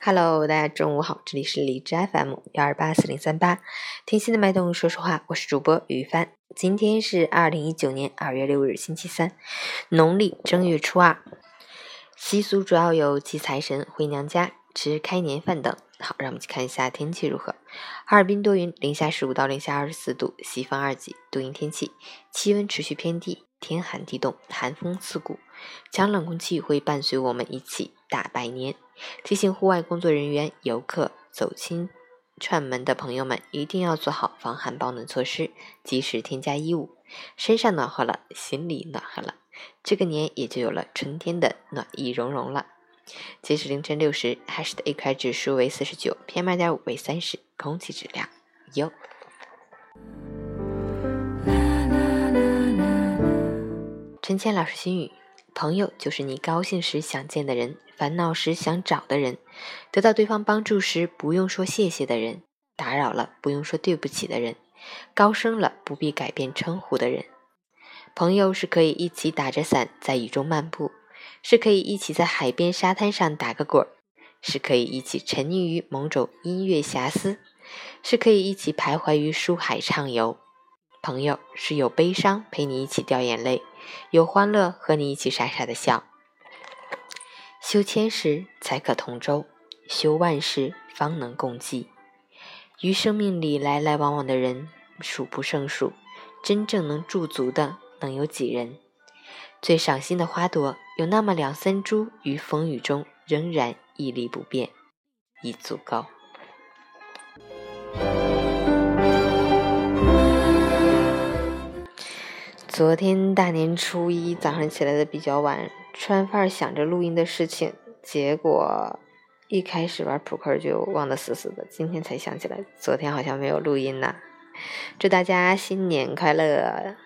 Hello，大家中午好，这里是荔枝 FM 幺二八四零三八，听心的脉动，说实话，我是主播于帆。今天是二零一九年二月六日，星期三，农历正月初二。习俗主要有祭财神、回娘家、吃开年饭等。好，让我们去看一下天气如何。哈尔滨多云，零下十五到零下二十四度，西风二级，多云天气，气温持续偏低，天寒地冻，寒风刺骨，强冷空气会伴随我们一起大拜年。提醒户外工作人员、游客、走亲串门的朋友们，一定要做好防寒保暖措施，及时添加衣物。身上暖和了，心里暖和了，这个年也就有了春天的暖意融融了。截止凌晨六时，海市的 AQI 指数为四十九，PM 二点五为三十，空气质量优。陈谦老师心语：朋友就是你高兴时想见的人，烦恼时想找的人，得到对方帮助时不用说谢谢的人，打扰了不用说对不起的人，高升了不必改变称呼的人。朋友是可以一起打着伞在雨中漫步。是可以一起在海边沙滩上打个滚儿，是可以一起沉溺于某种音乐遐思，是可以一起徘徊于书海畅游。朋友是有悲伤陪你一起掉眼泪，有欢乐和你一起傻傻的笑。修千时才可同舟，修万事方能共济。于生命里来来往往的人数不胜数，真正能驻足的能有几人？最赏心的花朵，有那么两三株，于风雨中仍然屹立不变，已足够。昨天大年初一早上起来的比较晚，吃完饭想着录音的事情，结果一开始玩扑克就忘得死死的，今天才想起来，昨天好像没有录音呢。祝大家新年快乐！